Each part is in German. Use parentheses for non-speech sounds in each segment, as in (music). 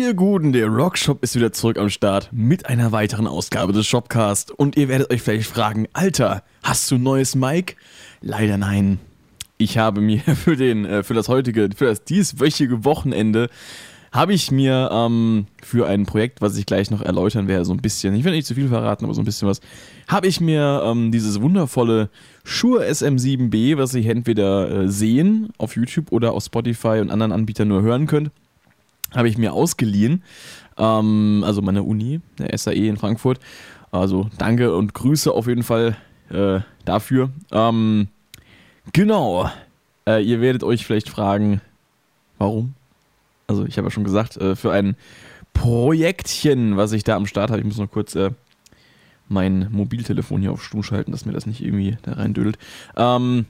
ihr Guten, der Rockshop ist wieder zurück am Start mit einer weiteren Ausgabe des Shopcast. Und ihr werdet euch vielleicht fragen, Alter, hast du ein neues Mic? Leider nein. Ich habe mir (laughs) für, den, äh, für das heutige, für das dieswöchige Wochenende, habe ich mir ähm, für ein Projekt, was ich gleich noch erläutern werde, so ein bisschen, ich will nicht zu viel verraten, aber so ein bisschen was, habe ich mir ähm, dieses wundervolle Shure SM7B, was ihr entweder äh, sehen auf YouTube oder auf Spotify und anderen Anbietern nur hören könnt, habe ich mir ausgeliehen. Ähm, also meine Uni, der SAE in Frankfurt. Also danke und Grüße auf jeden Fall äh, dafür. Ähm, genau. Äh, ihr werdet euch vielleicht fragen, warum? Also ich habe ja schon gesagt, äh, für ein Projektchen, was ich da am Start habe. Ich muss noch kurz äh, mein Mobiltelefon hier auf Stumm schalten, dass mir das nicht irgendwie da reindödelt. Ähm,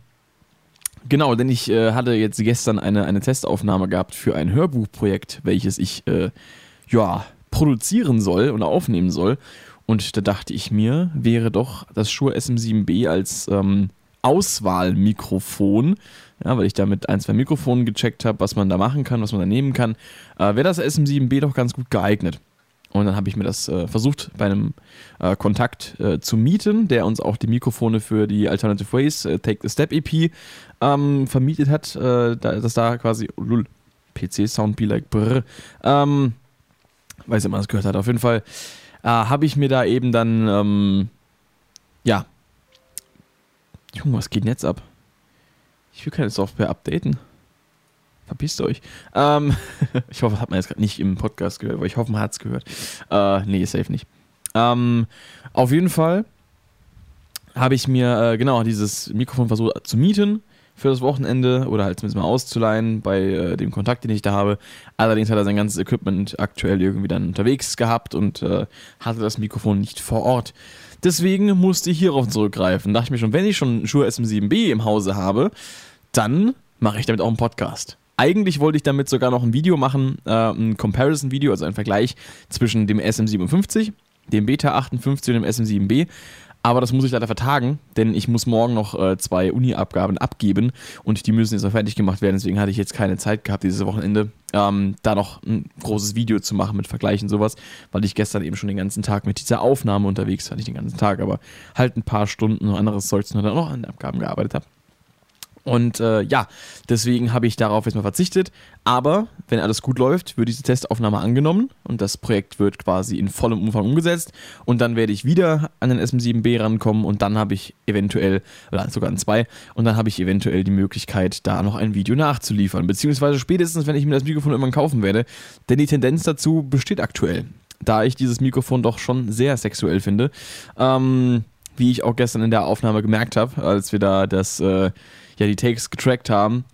Genau, denn ich äh, hatte jetzt gestern eine, eine Testaufnahme gehabt für ein Hörbuchprojekt, welches ich äh, ja, produzieren soll und aufnehmen soll. Und da dachte ich mir, wäre doch das Shure SM7B als ähm, Auswahlmikrofon, ja, weil ich da mit ein, zwei Mikrofonen gecheckt habe, was man da machen kann, was man da nehmen kann, äh, wäre das SM7B doch ganz gut geeignet. Und dann habe ich mir das äh, versucht bei einem äh, Kontakt äh, zu mieten, der uns auch die Mikrofone für die Alternative Ways äh, Take the Step EP ähm, vermietet hat. Äh, da, dass da quasi lul, PC Sound Be Like Brr. Ähm, weiß nicht, ob man das gehört hat. Auf jeden Fall äh, habe ich mir da eben dann, ähm, ja. Junge, was geht denn jetzt ab? Ich will keine Software updaten. Verpisst euch. Ähm, (laughs) ich hoffe, hat man jetzt gerade nicht im Podcast gehört, aber ich hoffe, man hat es gehört. Äh, nee, safe nicht. Ähm, auf jeden Fall habe ich mir äh, genau dieses Mikrofon versucht zu mieten für das Wochenende oder halt zumindest mal auszuleihen bei äh, dem Kontakt, den ich da habe. Allerdings hat er sein ganzes Equipment aktuell irgendwie dann unterwegs gehabt und äh, hatte das Mikrofon nicht vor Ort. Deswegen musste ich hierauf zurückgreifen. Dachte ich mir schon, wenn ich schon Shure SM7B im Hause habe, dann mache ich damit auch einen Podcast. Eigentlich wollte ich damit sogar noch ein Video machen, äh, ein Comparison-Video, also ein Vergleich zwischen dem SM57, dem Beta 58 und dem SM7B. Aber das muss ich leider vertagen, denn ich muss morgen noch äh, zwei Uni-Abgaben abgeben und die müssen jetzt auch fertig gemacht werden. Deswegen hatte ich jetzt keine Zeit gehabt, dieses Wochenende, ähm, da noch ein großes Video zu machen mit Vergleichen und sowas, weil ich gestern eben schon den ganzen Tag mit dieser Aufnahme unterwegs war. Nicht den ganzen Tag, aber halt ein paar Stunden und anderes Zeugs und dann noch an den Abgaben gearbeitet habe. Und äh, ja, deswegen habe ich darauf jetzt mal verzichtet. Aber wenn alles gut läuft, wird diese Testaufnahme angenommen und das Projekt wird quasi in vollem Umfang umgesetzt. Und dann werde ich wieder an den SM7B rankommen und dann habe ich eventuell, oder sogar an zwei, und dann habe ich eventuell die Möglichkeit, da noch ein Video nachzuliefern. Beziehungsweise spätestens, wenn ich mir das Mikrofon irgendwann kaufen werde. Denn die Tendenz dazu besteht aktuell. Da ich dieses Mikrofon doch schon sehr sexuell finde. Ähm, wie ich auch gestern in der Aufnahme gemerkt habe, als wir da das. Äh, ja die Takes getrackt haben,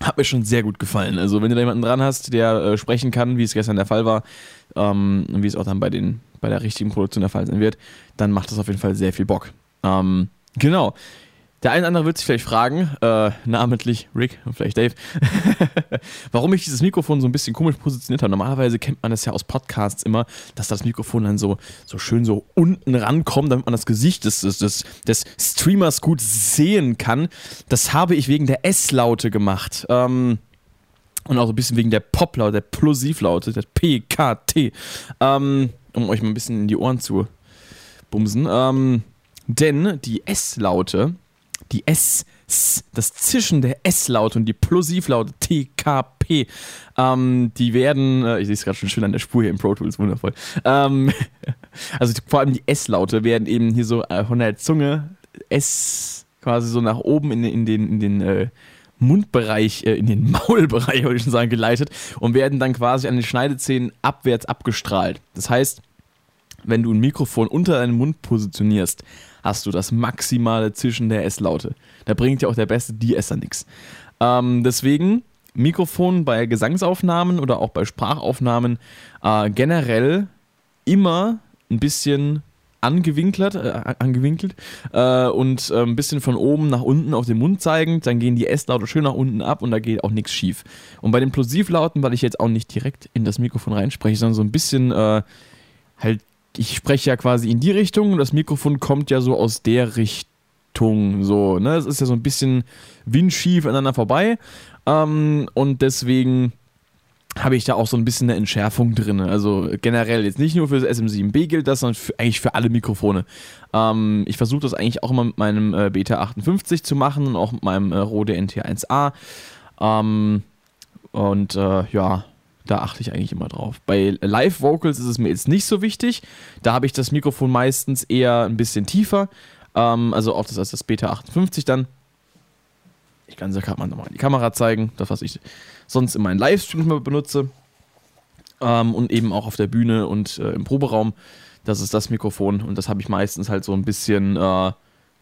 hat mir schon sehr gut gefallen. Also wenn du da jemanden dran hast, der äh, sprechen kann, wie es gestern der Fall war, ähm, und wie es auch dann bei, den, bei der richtigen Produktion der Fall sein wird, dann macht das auf jeden Fall sehr viel Bock. Ähm, genau. Der eine oder andere wird sich vielleicht fragen, äh, namentlich Rick und vielleicht Dave, (laughs) warum ich dieses Mikrofon so ein bisschen komisch positioniert habe. Normalerweise kennt man das ja aus Podcasts immer, dass das Mikrofon dann so, so schön so unten rankommt, damit man das Gesicht des, des, des, Streamers gut sehen kann. Das habe ich wegen der S-Laute gemacht. Ähm, und auch so ein bisschen wegen der Pop-Laute, der Plosivlaute, der PKT. Ähm, um euch mal ein bisschen in die Ohren zu bumsen. Ähm, denn die S-Laute die S, das Zischen der S-Laute und die Plosivlaute TKP, ähm, die werden, äh, ich sehe es gerade schon schön an der Spur hier im Pro Tools, wundervoll. Ähm, (laughs) also vor allem die S-Laute werden eben hier so äh, von der Zunge S quasi so nach oben in, in den, in den äh, Mundbereich, äh, in den (laughs) Maulbereich, wollte ich schon sagen, geleitet und werden dann quasi an den Schneidezähnen abwärts abgestrahlt. Das heißt, wenn du ein Mikrofon unter deinen Mund positionierst, hast du das maximale Zischen der S-Laute. Da bringt ja auch der beste Die-Esser nichts. Ähm, deswegen Mikrofon bei Gesangsaufnahmen oder auch bei Sprachaufnahmen äh, generell immer ein bisschen angewinkelt, äh, angewinkelt äh, und äh, ein bisschen von oben nach unten auf den Mund zeigend, dann gehen die S-Laute schön nach unten ab und da geht auch nichts schief. Und bei den Plosivlauten, weil ich jetzt auch nicht direkt in das Mikrofon reinspreche, sondern so ein bisschen äh, halt ich spreche ja quasi in die Richtung und das Mikrofon kommt ja so aus der Richtung. So, ne? Es ist ja so ein bisschen windschief aneinander vorbei. Ähm, und deswegen habe ich da auch so ein bisschen eine Entschärfung drin. Also generell jetzt nicht nur für das SM7B gilt das, sondern für, eigentlich für alle Mikrofone. Ähm, ich versuche das eigentlich auch immer mit meinem äh, Beta 58 zu machen und auch mit meinem äh, Rode NT1A. Ähm, und äh, ja, da achte ich eigentlich immer drauf. Bei Live Vocals ist es mir jetzt nicht so wichtig. Da habe ich das Mikrofon meistens eher ein bisschen tiefer. Ähm, also auch das das Beta 58 dann. Ich kann es ja gerade mal nochmal in die Kamera zeigen, das was ich sonst in meinen Livestreams immer benutze. Ähm, und eben auch auf der Bühne und äh, im Proberaum. Das ist das Mikrofon und das habe ich meistens halt so ein bisschen, äh,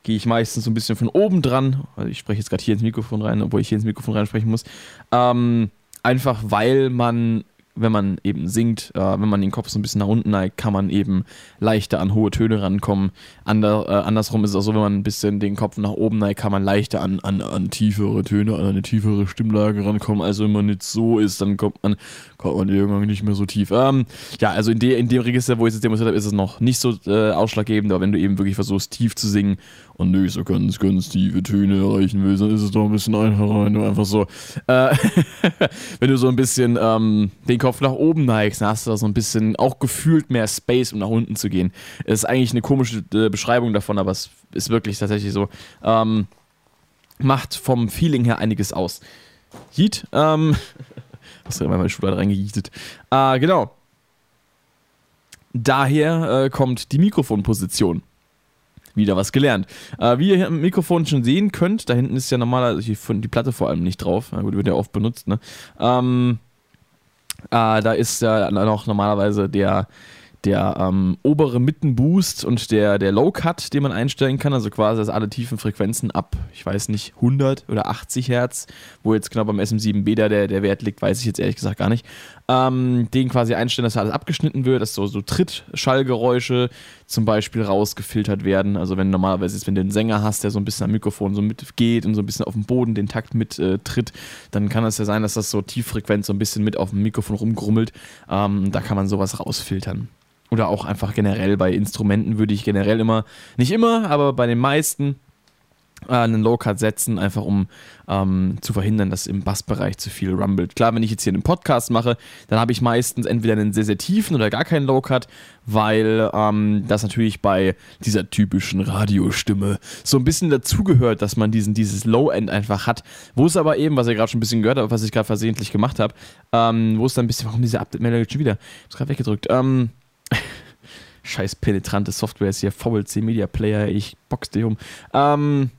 gehe ich meistens so ein bisschen von oben dran. Also ich spreche jetzt gerade hier ins Mikrofon rein, obwohl ich hier ins Mikrofon reinsprechen muss. Ähm, einfach weil man wenn man eben singt, äh, wenn man den Kopf so ein bisschen nach unten neigt, kann man eben leichter an hohe Töne rankommen. Ander, äh, andersrum ist es auch so, wenn man ein bisschen den Kopf nach oben neigt, kann man leichter an, an, an tiefere Töne, an eine tiefere Stimmlage rankommen. Also wenn man nicht so ist, dann kommt man, kommt man irgendwann nicht mehr so tief. Ähm, ja, also in, de, in dem Register, wo ich es demonstriert habe, ist es noch nicht so äh, ausschlaggebend, aber wenn du eben wirklich versuchst, tief zu singen und nö, so ganz, ganz tiefe Töne erreichen willst, dann ist es doch ein bisschen einfacher, wenn du einfach so, äh, (laughs) wenn du so ein bisschen ähm, den Kopf nach oben neigst, dann hast du da so ein bisschen auch gefühlt mehr Space, um nach unten zu gehen. Das ist eigentlich eine komische äh, Beschreibung davon, aber es ist wirklich tatsächlich so. Ähm, macht vom Feeling her einiges aus. Yeet, ähm, (laughs) hast du immer meine Schublade reingejietet. Äh, genau. Daher äh, kommt die Mikrofonposition wieder was gelernt. Äh, wie ihr hier am Mikrofon schon sehen könnt, da hinten ist ja normalerweise die Platte vor allem nicht drauf. Na gut, wird ja oft benutzt, ne? Ähm, äh, da ist ja noch normalerweise der der ähm, obere Mittenboost und der, der Low Cut, den man einstellen kann, also quasi dass alle tiefen Frequenzen ab, ich weiß nicht, 100 oder 80 Hertz, wo jetzt genau beim SM7B da der, der Wert liegt, weiß ich jetzt ehrlich gesagt gar nicht, ähm, den quasi einstellen, dass alles abgeschnitten wird, dass so, so Trittschallgeräusche zum Beispiel rausgefiltert werden, also wenn normalerweise ist, wenn du einen Sänger hast, der so ein bisschen am Mikrofon so mitgeht und so ein bisschen auf dem Boden den Takt mit äh, dann kann es ja sein, dass das so Tieffrequenz so ein bisschen mit auf dem Mikrofon rumgrummelt, ähm, da kann man sowas rausfiltern. Oder auch einfach generell bei Instrumenten würde ich generell immer, nicht immer, aber bei den meisten äh, einen Low-Cut setzen, einfach um ähm, zu verhindern, dass im Bassbereich zu viel rumbelt. Klar, wenn ich jetzt hier einen Podcast mache, dann habe ich meistens entweder einen sehr, sehr tiefen oder gar keinen Low-Cut, weil ähm, das natürlich bei dieser typischen Radiostimme so ein bisschen dazugehört, dass man diesen, dieses Low-End einfach hat. Wo es aber eben, was ihr gerade schon ein bisschen gehört habt, was ich gerade versehentlich gemacht habe, ähm, wo es dann ein bisschen, warum diese Update-Meldung schon wieder? Ich hab's gerade weggedrückt. Ähm, (laughs) Scheiß penetrante Software ist hier, VLC Media Player, ich box dir um. Ähm,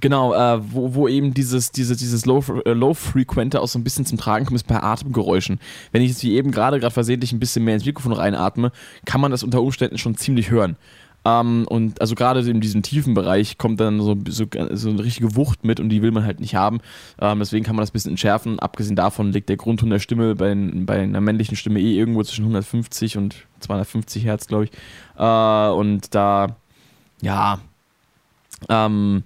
genau, äh, wo, wo eben dieses, dieses, dieses äh, Low-Frequente Low auch so ein bisschen zum Tragen kommt, ist bei Atemgeräuschen. Wenn ich jetzt wie eben gerade gerade versehentlich ein bisschen mehr ins Mikrofon reinatme, kann man das unter Umständen schon ziemlich hören. Ähm, und also gerade in diesem tiefen Bereich kommt dann so, so, so, eine richtige Wucht mit und die will man halt nicht haben. Ähm, deswegen kann man das ein bisschen entschärfen. Abgesehen davon liegt der Grundton der Stimme bei, bei einer männlichen Stimme eh irgendwo zwischen 150 und 250 Hertz, glaube ich. Äh, und da, ja, ähm,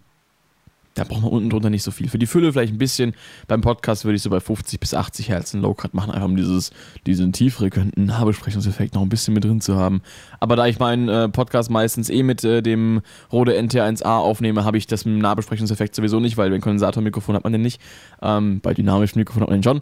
da braucht man unten drunter nicht so viel. Für die Fülle vielleicht ein bisschen. Beim Podcast würde ich so bei 50 bis 80 Hertz einen Low-Cut machen, einfach um dieses, diesen tieffrequenten Nahbesprechungseffekt noch ein bisschen mit drin zu haben. Aber da ich meinen äh, Podcast meistens eh mit äh, dem Rode NT1A aufnehme, habe ich das mit dem Nahbesprechungseffekt sowieso nicht, weil beim Kondensatormikrofon hat man den nicht. Ähm, bei dynamischem Mikrofon hat man den schon.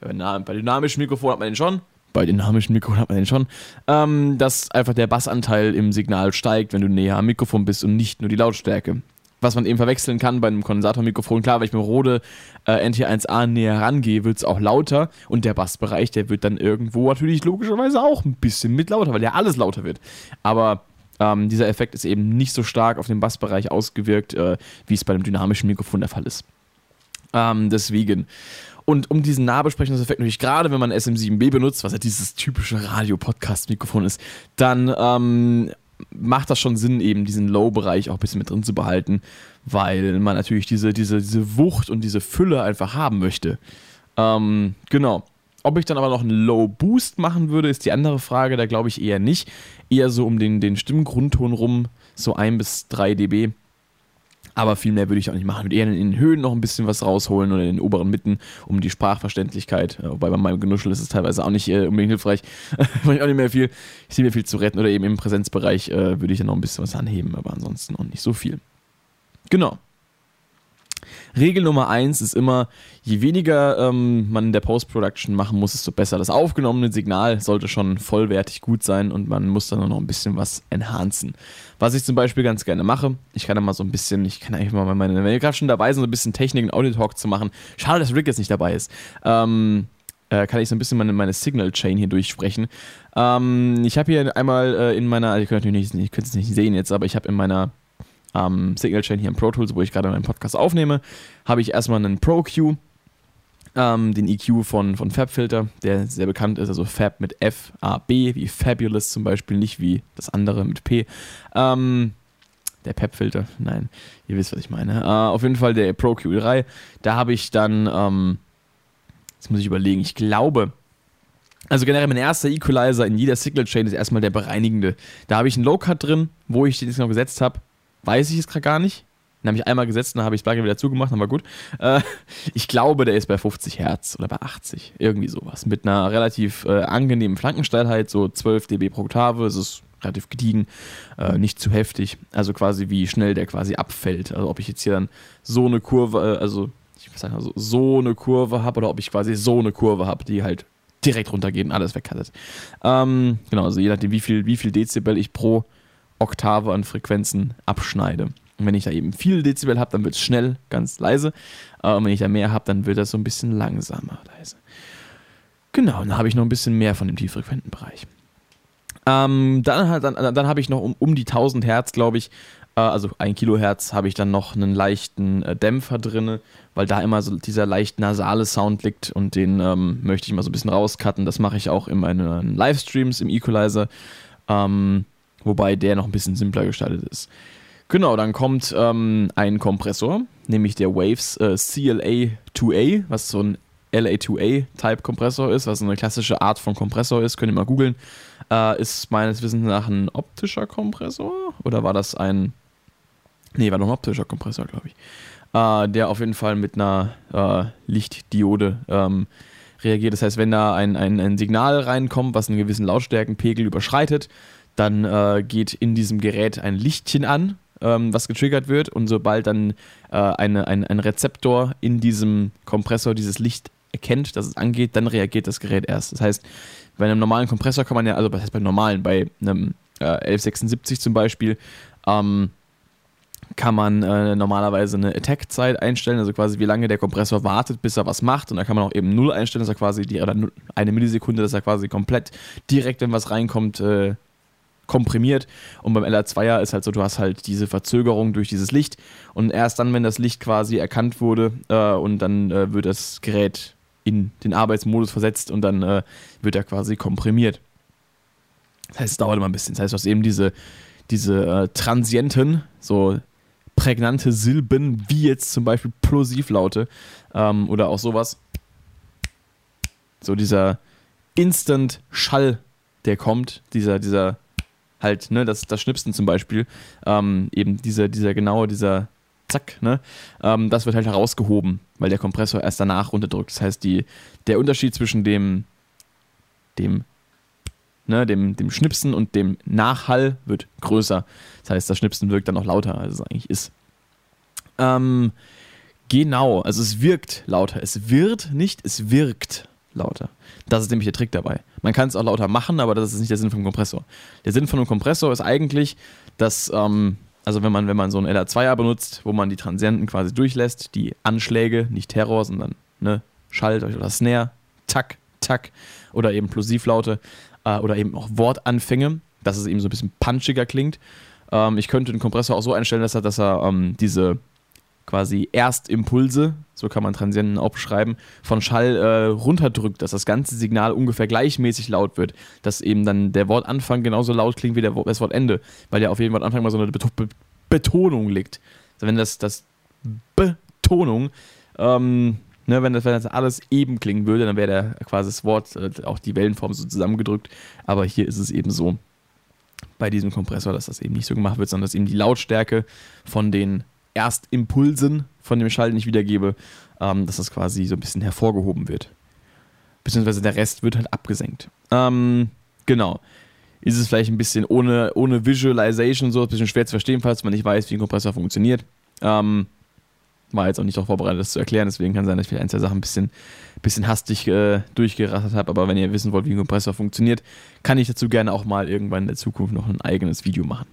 Bei dynamischem Mikrofon hat man den schon bei dynamischen Mikrofonen hat man den schon, ähm, dass einfach der Bassanteil im Signal steigt, wenn du näher am Mikrofon bist und nicht nur die Lautstärke was man eben verwechseln kann bei einem Kondensatormikrofon. Klar, wenn ich mit Rode äh, NT1A näher rangehe, wird es auch lauter und der Bassbereich, der wird dann irgendwo natürlich logischerweise auch ein bisschen mit lauter, weil ja alles lauter wird. Aber ähm, dieser Effekt ist eben nicht so stark auf den Bassbereich ausgewirkt, äh, wie es bei einem dynamischen Mikrofon der Fall ist. Ähm, deswegen. Und um diesen Nahbesprechungseffekt natürlich gerade, wenn man SM7B benutzt, was ja dieses typische Radio-Podcast-Mikrofon ist, dann ähm, macht das schon Sinn, eben diesen Low-Bereich auch ein bisschen mit drin zu behalten, weil man natürlich diese, diese, diese Wucht und diese Fülle einfach haben möchte. Ähm, genau. Ob ich dann aber noch einen Low Boost machen würde, ist die andere Frage. Da glaube ich eher nicht. Eher so um den, den Stimmgrundton rum, so 1 bis 3 dB. Aber viel mehr würde ich auch nicht machen. Ich würde eher in den Höhen noch ein bisschen was rausholen oder in den oberen Mitten, um die Sprachverständlichkeit. Äh, wobei bei meinem Genuschel ist es teilweise auch nicht äh, unbedingt hilfreich. (laughs) Mache ich auch nicht mehr viel. Ich sehe mir viel zu retten oder eben im Präsenzbereich äh, würde ich dann noch ein bisschen was anheben, aber ansonsten auch nicht so viel. Genau. Regel Nummer eins ist immer, je weniger ähm, man in der Post-Production machen muss, desto besser. Das aufgenommene Signal sollte schon vollwertig gut sein und man muss dann noch ein bisschen was enhancen. Was ich zum Beispiel ganz gerne mache, ich kann da mal so ein bisschen, ich kann eigentlich mal meine, wenn wir gerade schon dabei sind, so ein bisschen Technik und Audio-Talk zu machen. Schade, dass Rick jetzt nicht dabei ist. Ähm, äh, kann ich so ein bisschen meine, meine Signal-Chain hier durchsprechen. Ähm, ich habe hier einmal äh, in meiner, ich könnte natürlich nicht, es nicht sehen jetzt, aber ich habe in meiner ähm, Signal Chain hier im Pro Tools, wo ich gerade meinen Podcast aufnehme, habe ich erstmal einen Pro Q, ähm, den EQ von, von FabFilter, der sehr bekannt ist, also Fab mit F, A, B, wie Fabulous zum Beispiel, nicht wie das andere mit P. Ähm, der PEP-Filter, nein, ihr wisst, was ich meine. Äh, auf jeden Fall der Pro Q3, da habe ich dann, ähm, jetzt muss ich überlegen, ich glaube, also generell mein erster Equalizer in jeder Signal Chain ist erstmal der bereinigende. Da habe ich einen Low-Cut drin, wo ich den jetzt noch gesetzt habe, weiß ich es gerade gar nicht. Den habe ich einmal gesetzt, dann habe ich das Plugin wieder zugemacht, war gut. Äh, (laughs) ich glaube, der ist bei 50 Hertz oder bei 80, irgendwie sowas. Mit einer relativ äh, angenehmen Flankensteilheit, so 12 dB pro Oktave. Es ist relativ gediegen, äh, nicht zu heftig. Also quasi wie schnell der quasi abfällt. Also ob ich jetzt hier dann so eine Kurve, äh, also ich muss sagen, also so eine Kurve habe oder ob ich quasi so eine Kurve habe, die halt direkt runtergeht und alles wegkattet. Ähm, genau, also je nachdem, wie viel, wie viel Dezibel ich pro Oktave an Frequenzen abschneide. Und wenn ich da eben viel Dezibel habe, dann wird es schnell, ganz leise. Und wenn ich da mehr habe, dann wird das so ein bisschen langsamer, leise. Genau, dann habe ich noch ein bisschen mehr von dem tieffrequenten Bereich. Ähm, dann dann, dann habe ich noch um, um die 1000 Hertz, glaube ich, äh, also 1 Kilohertz, habe ich dann noch einen leichten äh, Dämpfer drin, weil da immer so dieser leicht nasale Sound liegt und den ähm, möchte ich mal so ein bisschen rauscutten. Das mache ich auch in meinen Livestreams im Equalizer. Ähm, wobei der noch ein bisschen simpler gestaltet ist. Genau, dann kommt ähm, ein Kompressor, nämlich der Waves äh, CLA2A, was so ein LA2A-Type-Kompressor ist, was eine klassische Art von Kompressor ist, könnt ihr mal googeln. Äh, ist meines Wissens nach ein optischer Kompressor oder war das ein. Nee, war noch ein optischer Kompressor, glaube ich. Äh, der auf jeden Fall mit einer äh, Lichtdiode ähm, reagiert. Das heißt, wenn da ein, ein, ein Signal reinkommt, was einen gewissen Lautstärkenpegel überschreitet, dann äh, geht in diesem Gerät ein Lichtchen an, ähm, was getriggert wird und sobald dann äh, eine, ein, ein Rezeptor in diesem Kompressor dieses Licht erkennt, dass es angeht, dann reagiert das Gerät erst. Das heißt, bei einem normalen Kompressor kann man ja, also was heißt bei normalen, bei einem äh, 1176 zum Beispiel, ähm, kann man äh, normalerweise eine Attack-Zeit einstellen, also quasi wie lange der Kompressor wartet, bis er was macht. Und da kann man auch eben 0 einstellen, dass er quasi die, oder eine Millisekunde, dass er quasi komplett direkt, wenn was reinkommt, äh, komprimiert. Und beim LR2er ist halt so, du hast halt diese Verzögerung durch dieses Licht. Und erst dann, wenn das Licht quasi erkannt wurde äh, und dann äh, wird das Gerät in den Arbeitsmodus versetzt und dann äh, wird er quasi komprimiert. Das heißt, es dauert immer ein bisschen. Das heißt, du hast eben diese, diese äh, Transienten, so prägnante Silben, wie jetzt zum Beispiel Plosivlaute ähm, oder auch sowas. So dieser Instant-Schall, der kommt, dieser, dieser halt, ne, das, das Schnipsen zum Beispiel, ähm, eben dieser, dieser genaue, dieser Zack, ne, ähm, das wird halt herausgehoben, weil der Kompressor erst danach runterdrückt. Das heißt, die, der Unterschied zwischen dem, dem, ne, dem, dem Schnipsen und dem Nachhall wird größer. Das heißt, das Schnipsen wirkt dann noch lauter, als es eigentlich ist. Ähm, genau, also es wirkt lauter. Es wird nicht, es wirkt lauter. Das ist nämlich der Trick dabei. Man kann es auch lauter machen, aber das ist nicht der Sinn vom Kompressor. Der Sinn von einem Kompressor ist eigentlich, dass, ähm, also wenn man, wenn man so einen LR2er benutzt, wo man die Transienten quasi durchlässt, die Anschläge, nicht Terror, sondern ne, Schalt oder Snare, Tack, Tack oder eben Plosivlaute äh, oder eben auch Wortanfänge, dass es eben so ein bisschen punchiger klingt. Ähm, ich könnte den Kompressor auch so einstellen, dass er, dass er ähm, diese quasi Erstimpulse, so kann man Transienten auch beschreiben, von Schall äh, runterdrückt, dass das ganze Signal ungefähr gleichmäßig laut wird, dass eben dann der Wortanfang genauso laut klingt wie der, das Wortende, weil ja auf jedem Wortanfang mal so eine Be Betonung liegt. Also wenn das, das Betonung, ähm, ne, wenn, das, wenn das alles eben klingen würde, dann wäre quasi das Wort, äh, auch die Wellenform so zusammengedrückt, aber hier ist es eben so bei diesem Kompressor, dass das eben nicht so gemacht wird, sondern dass eben die Lautstärke von den Erstimpulsen von dem Schall, den ich wiedergebe, ähm, dass das quasi so ein bisschen hervorgehoben wird. Beziehungsweise der Rest wird halt abgesenkt. Ähm, genau. Ist es vielleicht ein bisschen ohne, ohne Visualization so, ein bisschen schwer zu verstehen, falls man nicht weiß, wie ein Kompressor funktioniert. Ähm, war jetzt auch nicht darauf vorbereitet, das zu erklären, deswegen kann sein, dass ich ein, zwei Sachen ein bisschen, bisschen hastig äh, durchgerasselt habe. Aber wenn ihr wissen wollt, wie ein Kompressor funktioniert, kann ich dazu gerne auch mal irgendwann in der Zukunft noch ein eigenes Video machen.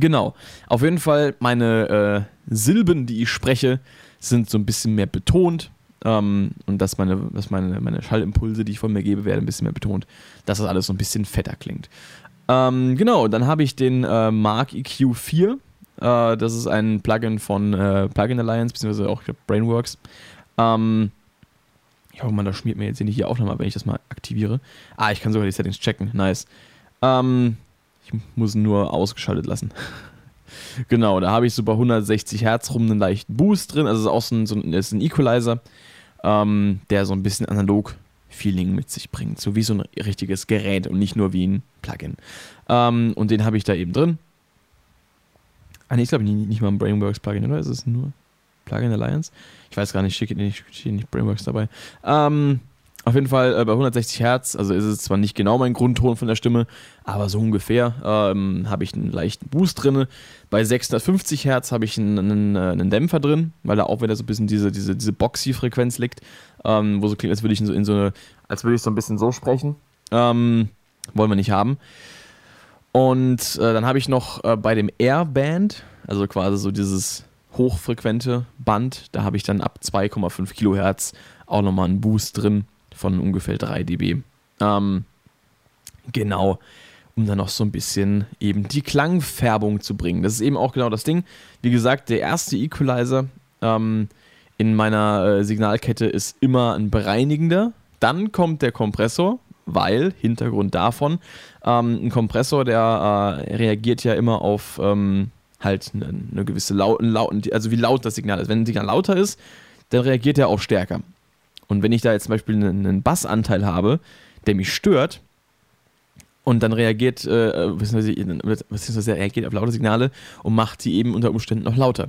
Genau. Auf jeden Fall, meine äh, Silben, die ich spreche, sind so ein bisschen mehr betont. Ähm, und dass, meine, dass meine, meine Schallimpulse, die ich von mir gebe, werden ein bisschen mehr betont. Dass das alles so ein bisschen fetter klingt. Ähm, genau, dann habe ich den äh, Mark EQ4. Äh, das ist ein Plugin von äh, Plugin Alliance, beziehungsweise auch glaub, Brainworks. Ähm, ich hoffe mal, das schmiert mir jetzt hier die Aufnahme, wenn ich das mal aktiviere. Ah, ich kann sogar die Settings checken. Nice. Ähm, muss nur ausgeschaltet lassen. (laughs) genau, da habe ich so bei 160 Hertz rum einen leichten Boost drin. Also ist auch so ein, so ein, ist ein Equalizer, ähm, der so ein bisschen analog Feeling mit sich bringt. So wie so ein richtiges Gerät und nicht nur wie ein Plugin. Ähm, und den habe ich da eben drin. Ah, nee, ich glaube nicht, nicht mal ein Brainworks Plugin, oder? Ist es nur Plugin Alliance? Ich weiß gar nicht, steht nicht, nicht Brainworks dabei. Ähm, auf jeden Fall äh, bei 160 Hertz, also ist es zwar nicht genau mein Grundton von der Stimme, aber so ungefähr ähm, habe ich einen leichten Boost drin. Bei 650 Hertz habe ich einen, einen, äh, einen, Dämpfer drin, weil da auch wieder so ein bisschen diese, diese, diese Boxy-Frequenz liegt, ähm, wo so klingt, als würde ich in so, in so eine, als würde ich so ein bisschen so sprechen. Ähm, wollen wir nicht haben. Und äh, dann habe ich noch äh, bei dem Airband, also quasi so dieses hochfrequente Band, da habe ich dann ab 2,5 Kilohertz auch nochmal einen Boost drin von ungefähr 3 dB. Ähm, genau, um dann noch so ein bisschen eben die Klangfärbung zu bringen. Das ist eben auch genau das Ding. Wie gesagt, der erste Equalizer ähm, in meiner äh, Signalkette ist immer ein bereinigender. Dann kommt der Kompressor, weil, Hintergrund davon, ähm, ein Kompressor, der äh, reagiert ja immer auf ähm, halt eine, eine gewisse Laut, also wie laut das Signal ist. Wenn ein Signal lauter ist, dann reagiert er auch stärker. Und wenn ich da jetzt zum Beispiel einen, Bassanteil habe, der mich stört, und dann reagiert, äh, beziehungsweise er reagiert auf laute Signale und macht die eben unter Umständen noch lauter.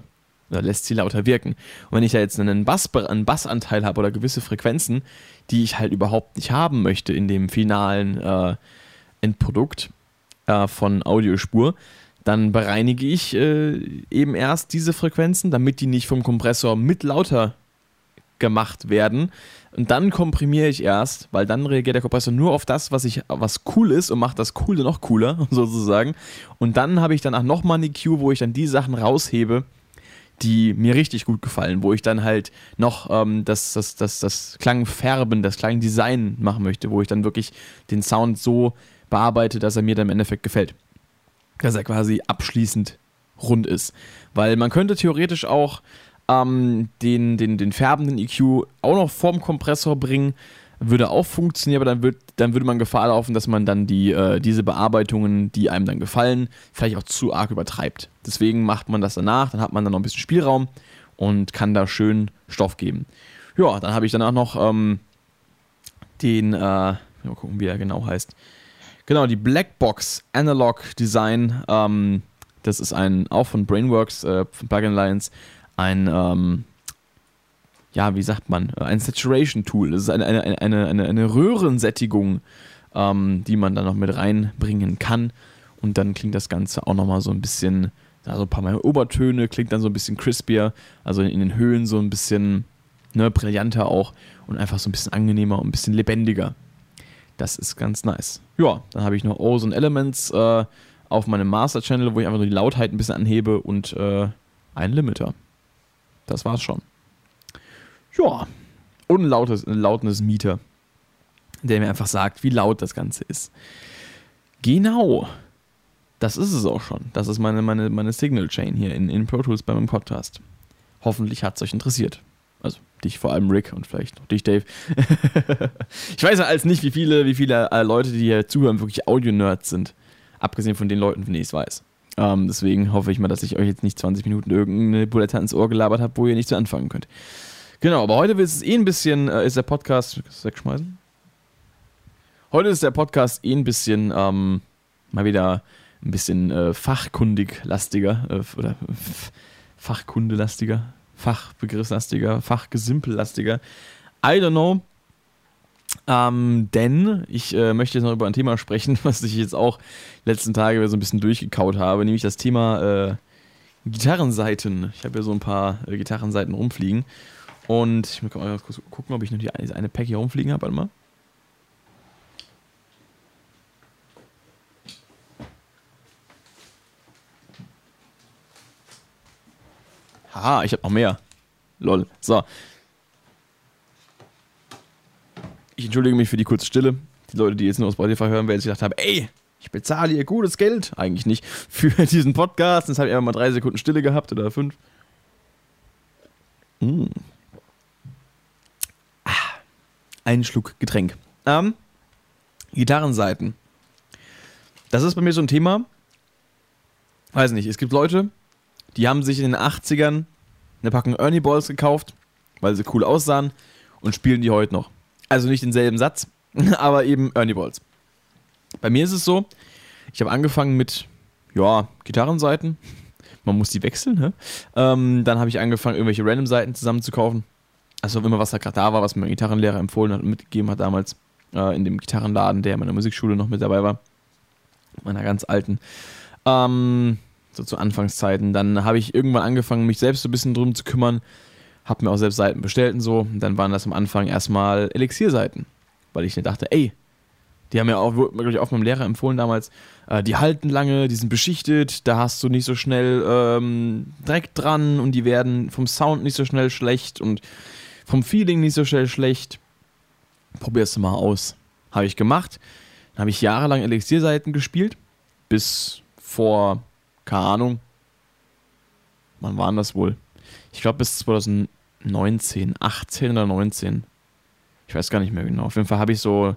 Oder lässt sie lauter wirken. Und wenn ich da jetzt einen, Bass, einen Bassanteil habe oder gewisse Frequenzen, die ich halt überhaupt nicht haben möchte in dem finalen äh, Endprodukt äh, von Audiospur, dann bereinige ich äh, eben erst diese Frequenzen, damit die nicht vom Kompressor mit lauter gemacht werden. Und dann komprimiere ich erst, weil dann reagiert der Kompressor nur auf das, was, ich, was cool ist und macht das Coole noch cooler, (laughs) sozusagen. Und dann habe ich danach nochmal eine Cue, wo ich dann die Sachen raushebe, die mir richtig gut gefallen, wo ich dann halt noch ähm, das, das, das, das Klangfärben, das Klangdesign machen möchte, wo ich dann wirklich den Sound so bearbeite, dass er mir dann im Endeffekt gefällt. Dass er quasi abschließend rund ist. Weil man könnte theoretisch auch ähm, den, den, den färbenden EQ auch noch vorm Kompressor bringen. Würde auch funktionieren, aber dann, wird, dann würde man Gefahr laufen, dass man dann die, äh, diese Bearbeitungen, die einem dann gefallen, vielleicht auch zu arg übertreibt. Deswegen macht man das danach, dann hat man dann noch ein bisschen Spielraum und kann da schön Stoff geben. Ja, dann habe ich danach noch ähm, den, äh, mal gucken, wie er genau heißt. Genau, die Blackbox Analog Design. Ähm, das ist ein, auch von Brainworks, äh, von Plugin Alliance, ein, ähm, ja, wie sagt man, ein Saturation-Tool. Das ist eine, eine, eine, eine, eine Röhrensättigung, ähm, die man dann noch mit reinbringen kann. Und dann klingt das Ganze auch nochmal so ein bisschen, also ein paar Mal Obertöne, klingt dann so ein bisschen crispier, also in den Höhen so ein bisschen ne, brillanter auch und einfach so ein bisschen angenehmer und ein bisschen lebendiger. Das ist ganz nice. Ja, dann habe ich noch Ozone Elements äh, auf meinem Master Channel, wo ich einfach nur die Lautheit ein bisschen anhebe und äh, einen Limiter. Das war's schon. Ja. Und ein lautes, ein lautes Mieter, der mir einfach sagt, wie laut das Ganze ist. Genau. Das ist es auch schon. Das ist meine, meine, meine Signal Chain hier in, in Pro Tools bei meinem Podcast. Hoffentlich hat es euch interessiert. Also dich vor allem Rick und vielleicht auch dich, Dave. (laughs) ich weiß ja als nicht, wie viele, wie viele äh, Leute, die hier zuhören, wirklich Audio-Nerds sind. Abgesehen von den Leuten, von denen ich es weiß. Ähm, deswegen hoffe ich mal, dass ich euch jetzt nicht 20 Minuten irgendeine Bulette ins Ohr gelabert habe, wo ihr nicht so anfangen könnt. Genau, aber heute ist es eh ein bisschen, äh, ist der Podcast, wegschmeißen? Heute ist der Podcast eh ein bisschen, ähm, mal wieder ein bisschen äh, fachkundig lastiger, äh, oder fachkundelastiger, fachbegriffslastiger, fachgesimpellastiger. I don't know. Ähm, denn ich äh, möchte jetzt noch über ein Thema sprechen, (laughs) was ich jetzt auch letzten Tage so ein bisschen durchgekaut habe, nämlich das Thema äh, Gitarrenseiten. Ich habe hier so ein paar äh, Gitarrenseiten rumfliegen. Und ich muss mal kurz gucken, ob ich noch die eine Pack hier rumfliegen habe. Warte mal. Haha, ich habe noch mehr. Lol. So. Ich entschuldige mich für die kurze Stille. Die Leute, die jetzt nur aus Spotify hören, werden sich gedacht haben, ey, ich bezahle ihr gutes Geld. Eigentlich nicht. (laughs) Für diesen Podcast. Jetzt habe ich einfach mal drei Sekunden Stille gehabt oder fünf. Mm. Ah, einen Schluck Getränk. Ähm, Gitarrenseiten. Das ist bei mir so ein Thema. Weiß nicht, es gibt Leute, die haben sich in den 80ern eine Packung Ernie Balls gekauft, weil sie cool aussahen und spielen die heute noch. Also nicht denselben Satz, (laughs) aber eben Ernie Balls. Bei mir ist es so, ich habe angefangen mit, ja, Gitarrenseiten. Man muss die wechseln, ne? Ähm, dann habe ich angefangen, irgendwelche Random-Seiten zusammenzukaufen. Also immer, was da gerade da war, was mir mein Gitarrenlehrer empfohlen hat und mitgegeben hat damals äh, in dem Gitarrenladen, der in meiner Musikschule noch mit dabei war. Meiner ganz alten. Ähm, so zu Anfangszeiten. Dann habe ich irgendwann angefangen, mich selbst so ein bisschen drum zu kümmern. Habe mir auch selbst Seiten bestellt und so. Und dann waren das am Anfang erstmal Elixierseiten. Weil ich mir dachte, ey, die haben ja auch wirklich auch meinem Lehrer empfohlen damals, äh, die halten lange, die sind beschichtet, da hast du nicht so schnell ähm, Dreck dran und die werden vom Sound nicht so schnell schlecht und vom Feeling nicht so schnell schlecht. Probier es mal aus. Habe ich gemacht. Dann habe ich jahrelang Elixierseiten gespielt, bis vor keine Ahnung. Wann waren das wohl? Ich glaube bis 2019, 18 oder 19. Ich weiß gar nicht mehr genau. Auf jeden Fall habe ich so,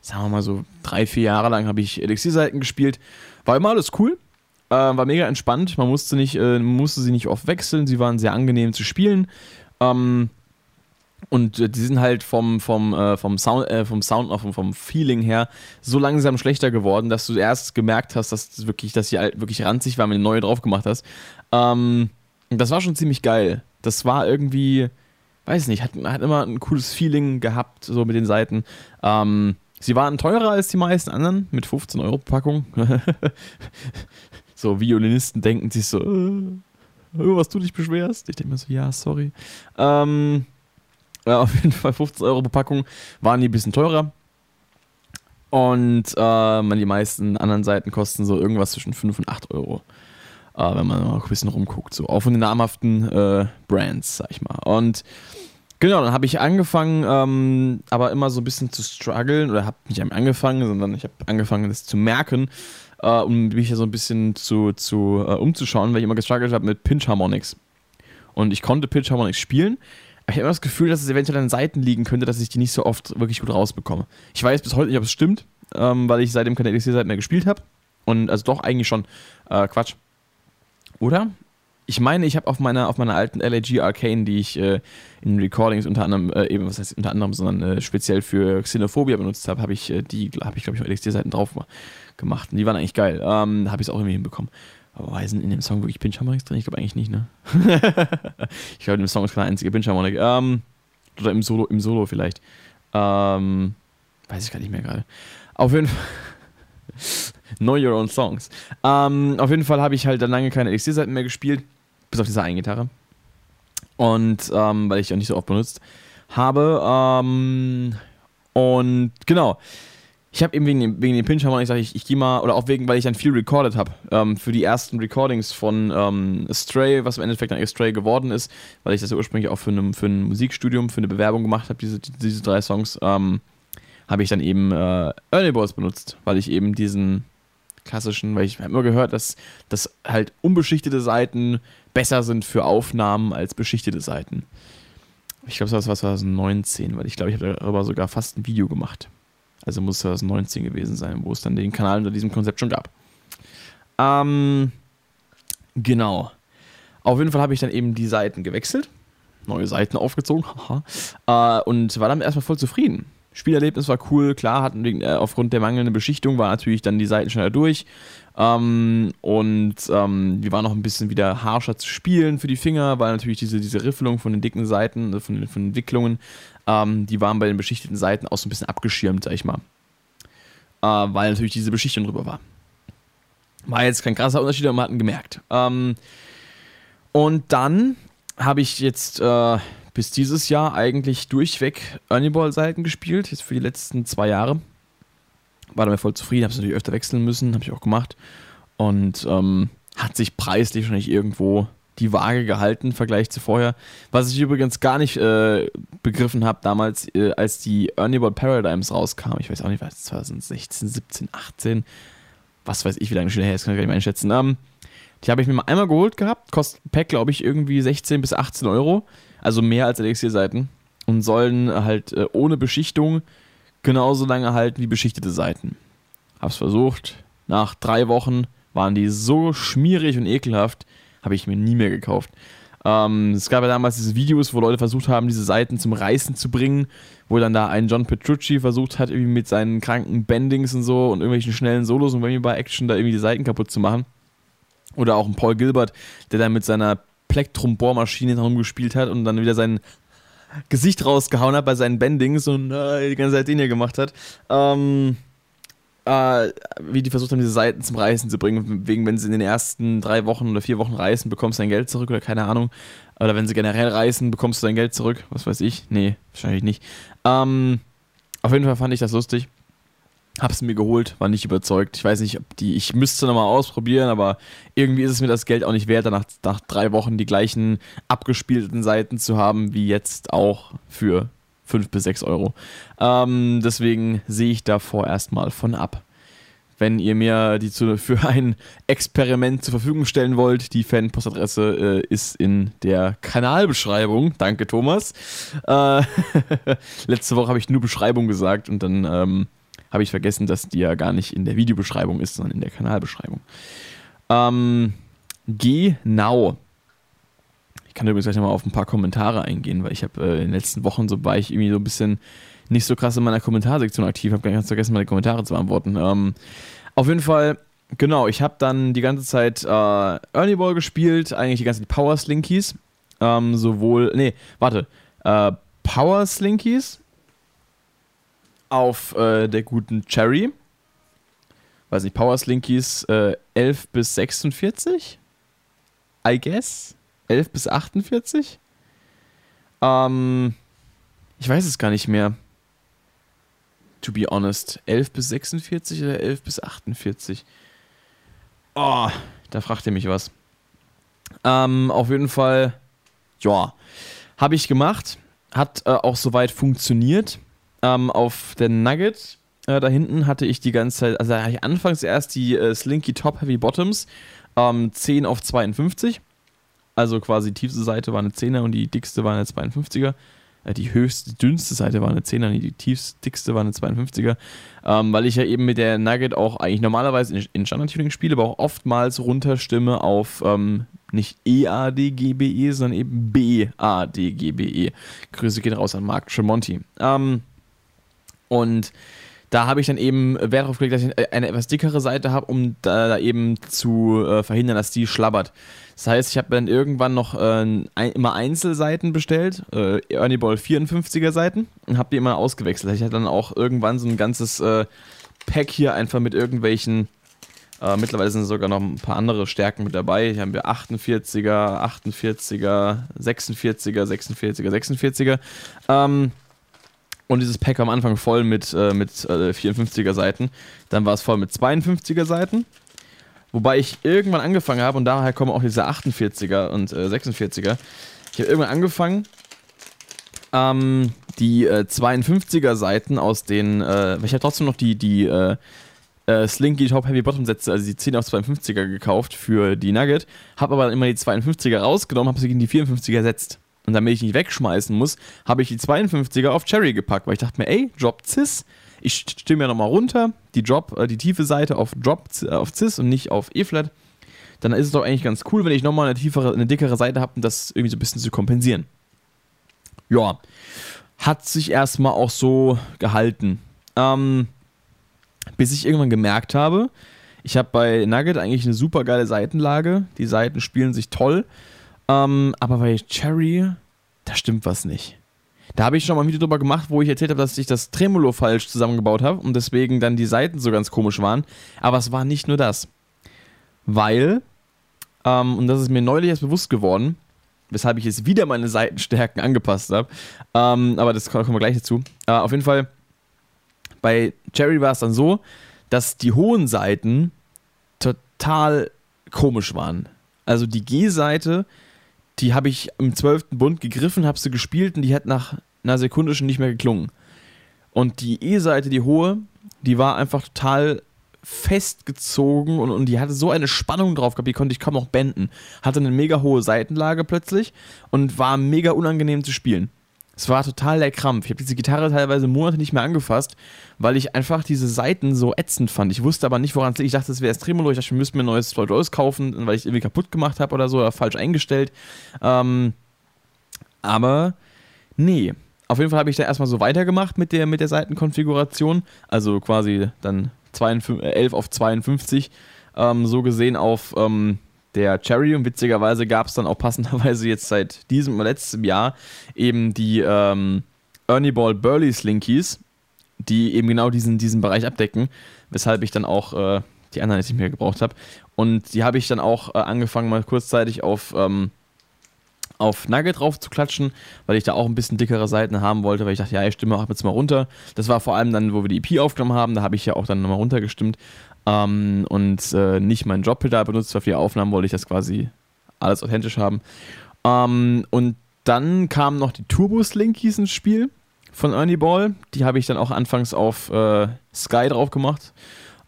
sagen wir mal so drei, vier Jahre lang habe ich Elixir-Seiten gespielt. War immer alles cool. Äh, war mega entspannt. Man musste, nicht, äh, musste sie nicht oft wechseln. Sie waren sehr angenehm zu spielen. Ähm, und äh, die sind halt vom, vom, äh, vom Sound, äh, vom Sound, vom, vom Feeling her so langsam schlechter geworden, dass du erst gemerkt hast, dass wirklich, dass sie halt wirklich ranzig war, wenn du neue drauf gemacht hast. Ähm, das war schon ziemlich geil. Das war irgendwie, weiß nicht, hat, hat immer ein cooles Feeling gehabt, so mit den Seiten. Ähm, sie waren teurer als die meisten anderen, mit 15 Euro Packung. (laughs) so Violinisten denken sich so, äh, was du dich beschwerst. Ich denke mir so, ja, sorry. Ähm, ja, (laughs) auf jeden Fall 15 Euro Packung. Waren die ein bisschen teurer. Und äh, die meisten anderen Seiten kosten so irgendwas zwischen 5 und 8 Euro. Äh, wenn man mal ein bisschen rumguckt. So. Auch von den namhaften äh, Brands, sag ich mal. Und genau, dann habe ich angefangen, ähm, aber immer so ein bisschen zu strugglen. Oder habe nicht angefangen, sondern ich habe angefangen, das zu merken. Äh, um mich ja so ein bisschen zu, zu äh, umzuschauen, weil ich immer gestruggelt habe mit Pinch Harmonics. Und ich konnte Pinch Harmonics spielen ich habe immer das Gefühl, dass es eventuell an Seiten liegen könnte, dass ich die nicht so oft wirklich gut rausbekomme. Ich weiß bis heute nicht, ob es stimmt, ähm, weil ich seitdem keine Elixir-Seiten mehr gespielt habe. Und also doch eigentlich schon äh, Quatsch. Oder? Ich meine, ich habe auf meiner, auf meiner alten LAG Arcane, die ich äh, in Recordings unter anderem, äh, eben, was heißt unter anderem, sondern äh, speziell für Xenophobia benutzt habe, habe ich äh, die, habe ich glaube ich, Elixir-Seiten drauf gemacht. Und die waren eigentlich geil. Ähm, habe ich es auch irgendwie hinbekommen. Aber war in dem Song wirklich Pinch Harmonics drin? Ich glaube eigentlich nicht, ne? (laughs) ich glaube, in dem Song ist keine einzige Pinch Harmonik. Ähm, oder im Solo, im Solo vielleicht. Ähm, weiß ich gar nicht mehr gerade. Auf jeden Fall. (laughs) know your own songs. Ähm, auf jeden Fall habe ich halt dann lange keine Elixir-Seiten mehr gespielt. Bis auf diese eine Gitarre. Und ähm, weil ich auch nicht so oft benutzt habe. Ähm, und genau ich habe eben wegen dem, wegen dem Pinch Hammer gesagt, ich, ich gehe mal, oder auch wegen, weil ich dann viel recorded habe, ähm, für die ersten Recordings von ähm, Stray, was im Endeffekt dann Stray geworden ist, weil ich das ja ursprünglich auch für, eine, für ein Musikstudium, für eine Bewerbung gemacht habe, diese, diese drei Songs, ähm, habe ich dann eben äh, Early Boys benutzt, weil ich eben diesen klassischen, weil ich habe immer gehört, dass, dass halt unbeschichtete Seiten besser sind für Aufnahmen als beschichtete Seiten. Ich glaube, das war 2019, weil ich glaube, ich habe darüber sogar fast ein Video gemacht. Also muss 2019 gewesen sein, wo es dann den Kanal unter diesem Konzept schon gab. Ähm, genau. Auf jeden Fall habe ich dann eben die Seiten gewechselt, neue Seiten aufgezogen, (laughs) äh, und war damit erstmal voll zufrieden. Spielerlebnis war cool, klar, hatten wegen, äh, aufgrund der mangelnden Beschichtung war natürlich dann die Seiten schneller durch. Ähm, und ähm, wir waren noch ein bisschen wieder harscher zu spielen für die Finger, weil natürlich diese, diese Riffelung von den dicken Seiten, von, den, von den Entwicklungen, ähm, die waren bei den beschichteten Seiten auch so ein bisschen abgeschirmt, sag ich mal. Äh, weil natürlich diese Beschichtung drüber war. War jetzt kein krasser Unterschied, aber man hat ihn gemerkt. Ähm, und dann habe ich jetzt äh, bis dieses Jahr eigentlich durchweg Ernie-Ball-Seiten gespielt, jetzt für die letzten zwei Jahre. War damit voll zufrieden, habe es natürlich öfter wechseln müssen, habe ich auch gemacht. Und ähm, hat sich preislich schon nicht irgendwo die Waage gehalten im Vergleich zu vorher. Was ich übrigens gar nicht äh, begriffen habe damals, äh, als die Ernie Ball Paradigms rauskam. Ich weiß auch nicht, was 2016, 17, 18. Was weiß ich, wie lange schon her ist, kann ich gar nicht einschätzen. Ähm, die habe ich mir mal einmal geholt gehabt. Kostet ein Pack, glaube ich, irgendwie 16 bis 18 Euro. Also mehr als Elixir-Seiten. Und sollen halt äh, ohne Beschichtung genauso lange halten wie beschichtete Seiten. Hab's versucht. Nach drei Wochen waren die so schmierig und ekelhaft, habe ich mir nie mehr gekauft. Ähm, es gab ja damals diese Videos, wo Leute versucht haben, diese Seiten zum Reißen zu bringen, wo dann da ein John Petrucci versucht hat, irgendwie mit seinen kranken Bendings und so und irgendwelchen schnellen Solos und bei Action da irgendwie die Seiten kaputt zu machen. Oder auch ein Paul Gilbert, der dann mit seiner Plektrum-Bohrmaschine rumgespielt hat und dann wieder sein Gesicht rausgehauen hat bei seinen Bendings und äh, die ganze Zeit den hier gemacht hat. Ähm, äh, wie die versucht haben, diese Seiten zum Reißen zu bringen. Wegen, wenn sie in den ersten drei Wochen oder vier Wochen reißen, bekommst du dein Geld zurück oder keine Ahnung. Oder wenn sie generell reißen, bekommst du dein Geld zurück. Was weiß ich? Nee, wahrscheinlich nicht. Ähm, auf jeden Fall fand ich das lustig. Hab's mir geholt, war nicht überzeugt. Ich weiß nicht, ob die, ich müsste nochmal ausprobieren, aber irgendwie ist es mir das Geld auch nicht wert, danach nach drei Wochen die gleichen abgespielten Seiten zu haben, wie jetzt auch für 5 bis 6 Euro. Ähm, deswegen sehe ich da vorerst mal von ab. Wenn ihr mir die zu, für ein Experiment zur Verfügung stellen wollt, die Fanpostadresse äh, ist in der Kanalbeschreibung. Danke, Thomas. Äh, (laughs) letzte Woche habe ich nur Beschreibung gesagt und dann ähm, habe ich vergessen, dass die ja gar nicht in der Videobeschreibung ist, sondern in der Kanalbeschreibung. Ähm, genau. Ich kann übrigens gleich nochmal auf ein paar Kommentare eingehen, weil ich habe äh, in den letzten Wochen so war ich irgendwie so ein bisschen nicht so krass in meiner Kommentarsektion aktiv, habe ganz vergessen, meine Kommentare zu beantworten. Ähm, auf jeden Fall, genau, ich habe dann die ganze Zeit äh, Ernie Ball gespielt, eigentlich die ganze Zeit Power Slinkies. Ähm, sowohl, nee, warte, äh, Power Slinkies auf äh, der guten Cherry. Weiß nicht, Power Slinkies äh, 11 bis 46? I guess? 11 bis 48? Ähm, ich weiß es gar nicht mehr. To be honest. 11 bis 46 oder 11 bis 48? Oh, da fragt ihr mich was. Ähm, auf jeden Fall, ja, habe ich gemacht. Hat äh, auch soweit funktioniert. Ähm, auf der Nugget äh, da hinten hatte ich die ganze Zeit, also da hatte ich anfangs erst die äh, Slinky Top Heavy Bottoms, ähm, 10 auf 52. Also quasi die tiefste Seite war eine 10er und die dickste war eine 52er. Äh, die höchste, die dünnste Seite war eine 10er und die tiefste, dickste war eine 52er. Ähm, weil ich ja eben mit der Nugget auch eigentlich normalerweise in, in Standard-Tuning spiele, aber auch oftmals runterstimme auf ähm, nicht EADGBE, sondern eben BADGBE. Grüße gehen raus an Mark Tremonti. Ähm, und da habe ich dann eben Wert darauf gelegt, dass ich eine etwas dickere Seite habe, um da, eben zu äh, verhindern, dass die schlabbert. Das heißt, ich habe dann irgendwann noch äh, ein, immer Einzelseiten bestellt, äh, Ernie Ball 54er Seiten und habe die immer ausgewechselt. Ich hatte dann auch irgendwann so ein ganzes äh, Pack hier einfach mit irgendwelchen, äh, mittlerweile sind sogar noch ein paar andere Stärken mit dabei. Hier haben wir 48er, 48er, 46er, 46er, 46er. Ähm, und dieses Pack am Anfang voll mit, äh, mit äh, 54er Seiten. Dann war es voll mit 52er Seiten. Wobei ich irgendwann angefangen habe, und daher kommen auch diese 48er und äh, 46er. Ich habe irgendwann angefangen, ähm, die äh, 52er Seiten aus den, äh, ich habe trotzdem noch die, die äh, äh, Slinky Top Heavy Bottom Sätze, also die 10 auf 52er gekauft für die Nugget, habe aber dann immer die 52er rausgenommen, habe sie gegen die 54er ersetzt. Und damit ich nicht wegschmeißen muss, habe ich die 52er auf Cherry gepackt, weil ich dachte mir, ey, Drop Cis, ich stimme ja nochmal runter, die Drop, äh, die tiefe Seite auf Drop, äh, auf Cis und nicht auf E-Flat. Dann ist es doch eigentlich ganz cool, wenn ich nochmal eine tiefere, eine dickere Seite habe, um das irgendwie so ein bisschen zu kompensieren. Ja, hat sich erstmal auch so gehalten. Ähm, bis ich irgendwann gemerkt habe, ich habe bei Nugget eigentlich eine super geile Seitenlage. Die Seiten spielen sich toll. Ähm, aber bei Cherry, da stimmt was nicht. Da habe ich schon mal ein Video drüber gemacht, wo ich erzählt habe, dass ich das Tremolo falsch zusammengebaut habe und deswegen dann die Seiten so ganz komisch waren. Aber es war nicht nur das. weil, ähm, und das ist mir neulich erst bewusst geworden, weshalb ich jetzt wieder meine Seitenstärken angepasst habe, ähm, aber das kommen wir gleich dazu. Äh, auf jeden Fall, bei Cherry war es dann so, dass die hohen Seiten total komisch waren. Also die G-Seite, die habe ich im 12. Bund gegriffen, habe sie gespielt und die hat nach einer Sekunde schon nicht mehr geklungen. Und die E-Seite, die hohe, die war einfach total festgezogen und, und die hatte so eine Spannung drauf gehabt, die konnte ich kaum noch benden. Hatte eine mega hohe Seitenlage plötzlich und war mega unangenehm zu spielen. Es war total der Krampf. Ich habe diese Gitarre teilweise Monate nicht mehr angefasst, weil ich einfach diese Seiten so ätzend fand. Ich wusste aber nicht, woran es liegt. Ich dachte, es wäre das Tremolo. Ich dachte, wir müssten mir ein neues Floyd Rose kaufen, weil ich irgendwie kaputt gemacht habe oder so, oder falsch eingestellt. Ähm, aber nee. Auf jeden Fall habe ich da erstmal so weitergemacht mit der, mit der Seitenkonfiguration. Also quasi dann 52, 11 auf 52. Ähm, so gesehen auf ähm, der Cherry und witzigerweise gab es dann auch passenderweise jetzt seit diesem oder letztem Jahr eben die ähm, Ernie Ball Burley Slinkies, die eben genau diesen, diesen Bereich abdecken, weshalb ich dann auch äh, die anderen nicht mehr gebraucht habe. Und die habe ich dann auch äh, angefangen, mal kurzzeitig auf, ähm, auf Nugget drauf zu klatschen, weil ich da auch ein bisschen dickere Seiten haben wollte, weil ich dachte, ja, ich stimme auch jetzt mal runter. Das war vor allem dann, wo wir die EP aufgenommen haben, da habe ich ja auch dann nochmal runtergestimmt ähm, und äh, nicht meinen Jobpedal benutzt. Für vier Aufnahmen wollte ich das quasi alles authentisch haben. Ähm, und dann kamen noch die Turbo-Slinkies ins Spiel von Ernie Ball. Die habe ich dann auch anfangs auf äh, Sky drauf gemacht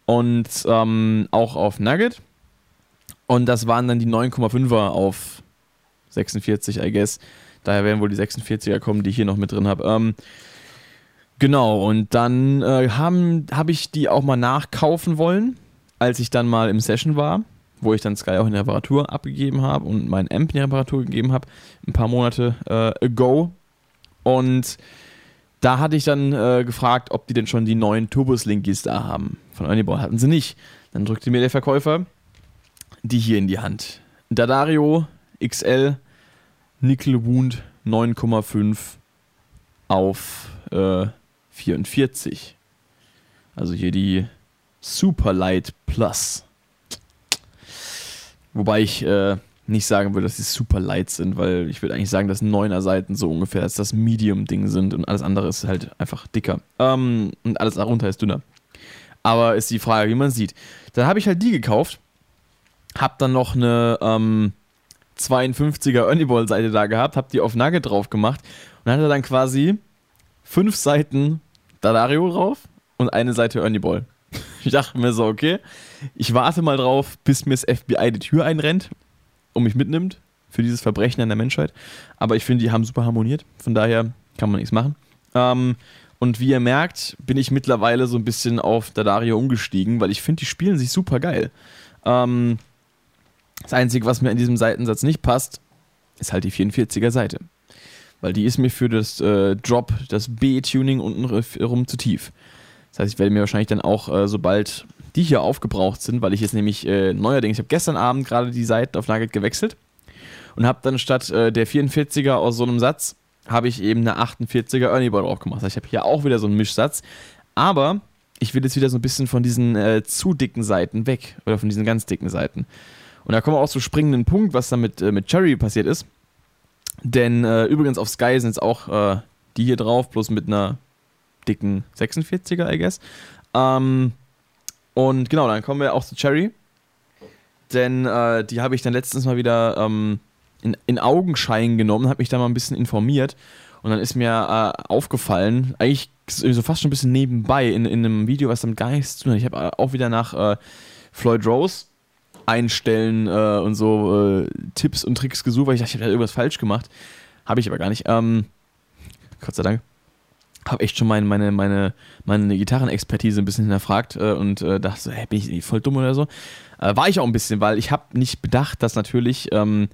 und ähm, auch auf Nugget. Und das waren dann die 9,5er auf 46, I guess. Daher werden wohl die 46er kommen, die ich hier noch mit drin habe. Ähm, Genau, und dann äh, habe hab ich die auch mal nachkaufen wollen, als ich dann mal im Session war, wo ich dann Sky auch in der Reparatur abgegeben habe und meinen Amp in die Reparatur gegeben habe, ein paar Monate äh, ago. Und da hatte ich dann äh, gefragt, ob die denn schon die neuen Turboslinkies da haben. Von Onibor hatten sie nicht. Dann drückte mir der Verkäufer die hier in die Hand. Dadario XL Nickel Wound 9,5 auf äh, 44. Also hier die Superlight Plus. Wobei ich äh, nicht sagen würde, dass sie super light sind, weil ich würde eigentlich sagen, dass 9er Seiten so ungefähr als das Medium-Ding sind und alles andere ist halt einfach dicker. Ähm, und alles darunter ist dünner. Aber ist die Frage, wie man sieht. Dann habe ich halt die gekauft, hab dann noch eine ähm, 52er Ernie-Ball-Seite da gehabt, hab die auf Nugget drauf gemacht und hatte dann quasi fünf Seiten Dadario drauf und eine Seite Ernie Ball. (laughs) Ich dachte mir so, okay, ich warte mal drauf, bis mir das FBI die Tür einrennt und mich mitnimmt für dieses Verbrechen an der Menschheit. Aber ich finde, die haben super harmoniert. Von daher kann man nichts machen. Ähm, und wie ihr merkt, bin ich mittlerweile so ein bisschen auf Dadario umgestiegen, weil ich finde, die spielen sich super geil. Ähm, das Einzige, was mir in diesem Seitensatz nicht passt, ist halt die 44er Seite weil die ist mir für das äh, Drop, das B-Tuning unten rum zu tief. Das heißt, ich werde mir wahrscheinlich dann auch, äh, sobald die hier aufgebraucht sind, weil ich jetzt nämlich äh, neuerdings, ich habe gestern Abend gerade die Seiten auf Nugget gewechselt und habe dann statt äh, der 44er aus so einem Satz, habe ich eben eine 48er Ernie Ball drauf gemacht. Das heißt, ich habe hier auch wieder so einen Mischsatz, aber ich will jetzt wieder so ein bisschen von diesen äh, zu dicken Seiten weg oder von diesen ganz dicken Seiten. Und da kommen wir auch zum springenden Punkt, was da mit, äh, mit Cherry passiert ist. Denn äh, übrigens auf Sky sind es auch äh, die hier drauf, bloß mit einer dicken 46er, I guess. Ähm, und genau, dann kommen wir auch zu Cherry. Denn äh, die habe ich dann letztens mal wieder ähm, in, in, Augenschein genommen, habe mich da mal ein bisschen informiert. Und dann ist mir äh, aufgefallen, eigentlich so fast schon ein bisschen nebenbei, in, in einem Video, was damit gar nichts zu tun hat. Ich habe äh, auch wieder nach äh, Floyd Rose einstellen äh, und so äh, Tipps und Tricks gesucht, weil ich dachte, ich habe irgendwas falsch gemacht. Habe ich aber gar nicht. Ähm, Gott sei Dank. Habe echt schon meine, meine, meine, meine Gitarrenexpertise ein bisschen hinterfragt äh, und äh, dachte so, hey, bin ich voll dumm oder so. Äh, war ich auch ein bisschen, weil ich habe nicht bedacht, dass natürlich ähm,